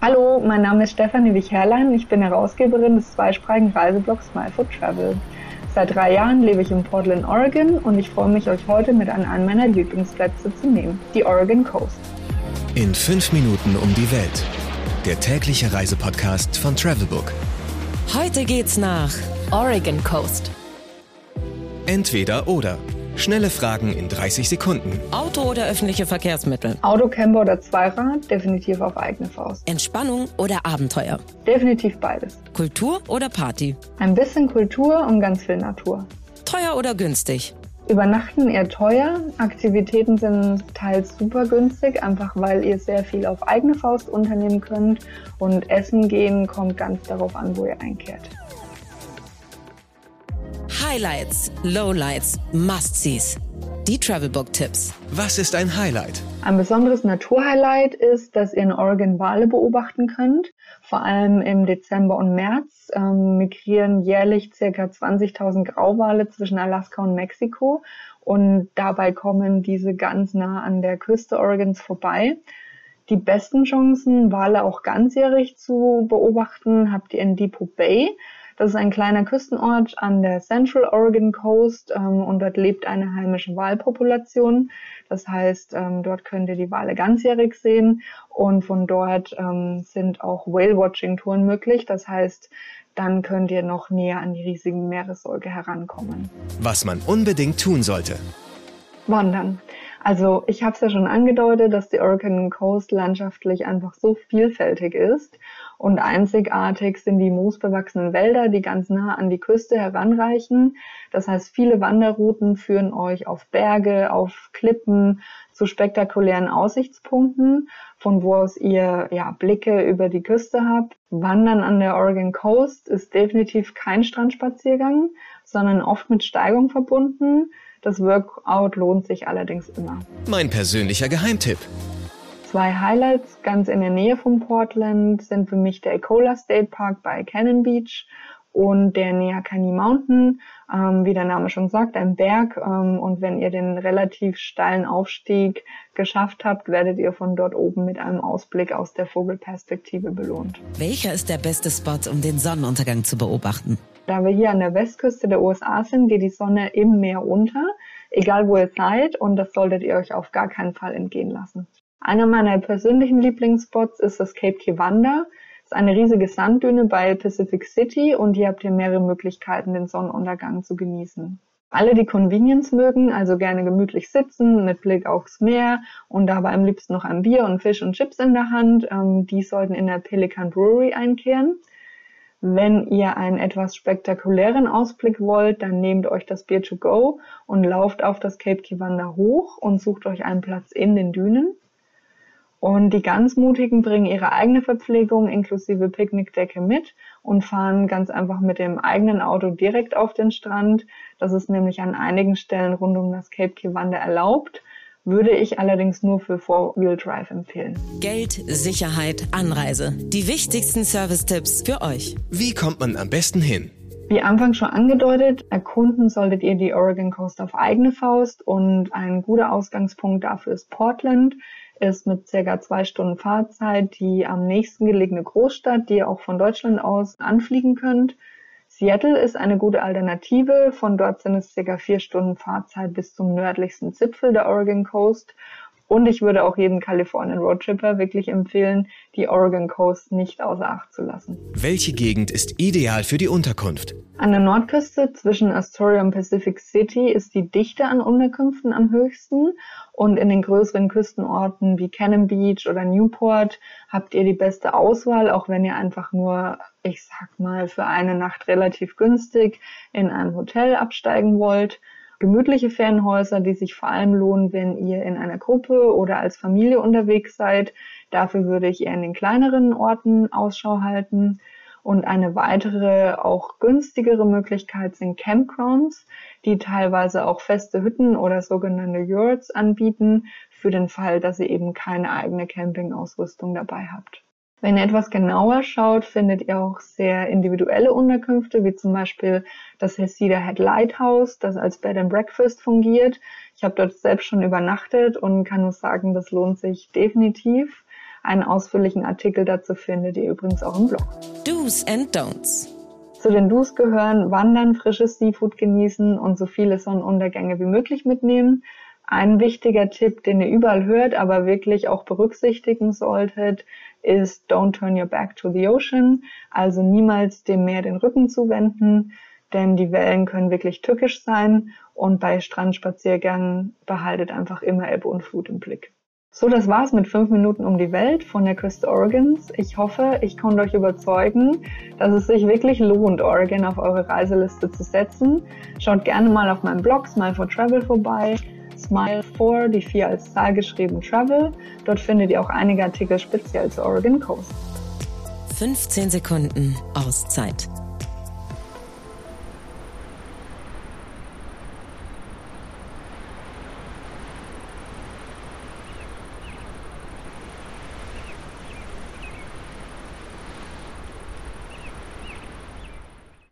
Hallo, mein Name ist Stefanie Wich-Herrlein. Ich bin Herausgeberin des zweisprachigen Reiseblogs Smile for Travel. Seit drei Jahren lebe ich in Portland, Oregon und ich freue mich, euch heute mit an einen meiner Lieblingsplätze zu nehmen, die Oregon Coast. In fünf Minuten um die Welt. Der tägliche Reisepodcast von Travelbook. Heute geht's nach Oregon Coast. Entweder oder. Schnelle Fragen in 30 Sekunden. Auto oder öffentliche Verkehrsmittel? Auto, Camper oder Zweirad? Definitiv auf eigene Faust. Entspannung oder Abenteuer? Definitiv beides. Kultur oder Party? Ein bisschen Kultur und ganz viel Natur. Teuer oder günstig? Übernachten eher teuer. Aktivitäten sind teils super günstig, einfach weil ihr sehr viel auf eigene Faust unternehmen könnt. Und Essen gehen kommt ganz darauf an, wo ihr einkehrt. Highlights, Lowlights, Must-Sees. Die Travelbook-Tipps. Was ist ein Highlight? Ein besonderes Naturhighlight ist, dass ihr in Oregon Wale beobachten könnt. Vor allem im Dezember und März ähm, migrieren jährlich ca. 20.000 Grauwale zwischen Alaska und Mexiko und dabei kommen diese ganz nah an der Küste Oregons vorbei. Die besten Chancen, Wale auch ganzjährig zu beobachten, habt ihr in Depot Bay. Das ist ein kleiner Küstenort an der Central Oregon Coast ähm, und dort lebt eine heimische Walpopulation. Das heißt, ähm, dort könnt ihr die Wale ganzjährig sehen und von dort ähm, sind auch Whale-Watching-Touren möglich. Das heißt, dann könnt ihr noch näher an die riesigen Meeressäuge herankommen. Was man unbedingt tun sollte. Wandern. Also ich habe es ja schon angedeutet, dass die Oregon Coast landschaftlich einfach so vielfältig ist und einzigartig sind die moosbewachsenen Wälder, die ganz nah an die Küste heranreichen. Das heißt, viele Wanderrouten führen euch auf Berge, auf Klippen, zu spektakulären Aussichtspunkten, von wo aus ihr ja, Blicke über die Küste habt. Wandern an der Oregon Coast ist definitiv kein Strandspaziergang, sondern oft mit Steigung verbunden. Das Workout lohnt sich allerdings immer. Mein persönlicher Geheimtipp. Zwei Highlights ganz in der Nähe von Portland sind für mich der Ecola State Park bei Cannon Beach und der Neakani Mountain, ähm, wie der Name schon sagt, ein Berg. Ähm, und wenn ihr den relativ steilen Aufstieg geschafft habt, werdet ihr von dort oben mit einem Ausblick aus der Vogelperspektive belohnt. Welcher ist der beste Spot, um den Sonnenuntergang zu beobachten? Da wir hier an der Westküste der USA sind, geht die Sonne im Meer unter, egal wo ihr seid, und das solltet ihr euch auf gar keinen Fall entgehen lassen. Einer meiner persönlichen Lieblingsspots ist das Cape Kiwanda. Das ist eine riesige Sanddüne bei Pacific City und hier habt ihr mehrere Möglichkeiten, den Sonnenuntergang zu genießen. Alle, die Convenience mögen, also gerne gemütlich sitzen mit Blick aufs Meer und dabei am liebsten noch ein Bier und Fisch und Chips in der Hand, ähm, die sollten in der Pelican Brewery einkehren. Wenn ihr einen etwas spektakulären Ausblick wollt, dann nehmt euch das Bier to go und lauft auf das Cape Kiwanda hoch und sucht euch einen Platz in den Dünen. Und die ganz Mutigen bringen ihre eigene Verpflegung inklusive Picknickdecke mit und fahren ganz einfach mit dem eigenen Auto direkt auf den Strand. Das ist nämlich an einigen Stellen rund um das Cape Kiwanda erlaubt würde ich allerdings nur für Four-Wheel-Drive empfehlen. Geld, Sicherheit, Anreise. Die wichtigsten Service-Tipps für euch. Wie kommt man am besten hin? Wie anfangs schon angedeutet, erkunden solltet ihr die Oregon Coast auf eigene Faust und ein guter Ausgangspunkt dafür ist Portland, ist mit circa zwei Stunden Fahrzeit die am nächsten gelegene Großstadt, die ihr auch von Deutschland aus anfliegen könnt. Seattle ist eine gute Alternative. Von dort sind es circa vier Stunden Fahrzeit bis zum nördlichsten Zipfel der Oregon Coast. Und ich würde auch jedem Kalifornien Roadtripper wirklich empfehlen, die Oregon Coast nicht außer Acht zu lassen. Welche Gegend ist ideal für die Unterkunft? An der Nordküste zwischen Astoria und Pacific City ist die Dichte an Unterkünften am höchsten und in den größeren Küstenorten wie Cannon Beach oder Newport habt ihr die beste Auswahl, auch wenn ihr einfach nur, ich sag mal, für eine Nacht relativ günstig in ein Hotel absteigen wollt gemütliche Ferienhäuser, die sich vor allem lohnen, wenn ihr in einer Gruppe oder als Familie unterwegs seid. Dafür würde ich eher in den kleineren Orten Ausschau halten. Und eine weitere, auch günstigere Möglichkeit sind Campgrounds, die teilweise auch feste Hütten oder sogenannte Yurts anbieten, für den Fall, dass ihr eben keine eigene Campingausrüstung dabei habt. Wenn ihr etwas genauer schaut, findet ihr auch sehr individuelle Unterkünfte, wie zum Beispiel das Hesida Head Lighthouse, das als Bed and Breakfast fungiert. Ich habe dort selbst schon übernachtet und kann nur sagen, das lohnt sich definitiv. Einen ausführlichen Artikel dazu findet ihr übrigens auch im Blog. Do's and Don'ts. Zu den Do's gehören Wandern, frisches Seafood genießen und so viele Sonnenuntergänge wie möglich mitnehmen. Ein wichtiger Tipp, den ihr überall hört, aber wirklich auch berücksichtigen solltet, ist Don't turn your back to the ocean, also niemals dem Meer den Rücken zuwenden, denn die Wellen können wirklich tückisch sein und bei Strandspaziergängen behaltet einfach immer Ebbe und Flut im Blick. So, das war's mit fünf Minuten um die Welt von der Küste Oregons. Ich hoffe, ich konnte euch überzeugen, dass es sich wirklich lohnt, Oregon auf eure Reiseliste zu setzen. Schaut gerne mal auf meinem Blog Smile for Travel vorbei. Smile 4, die 4 als Zahl geschrieben Travel. Dort findet ihr auch einige Artikel speziell zur Oregon Coast. 15 Sekunden Auszeit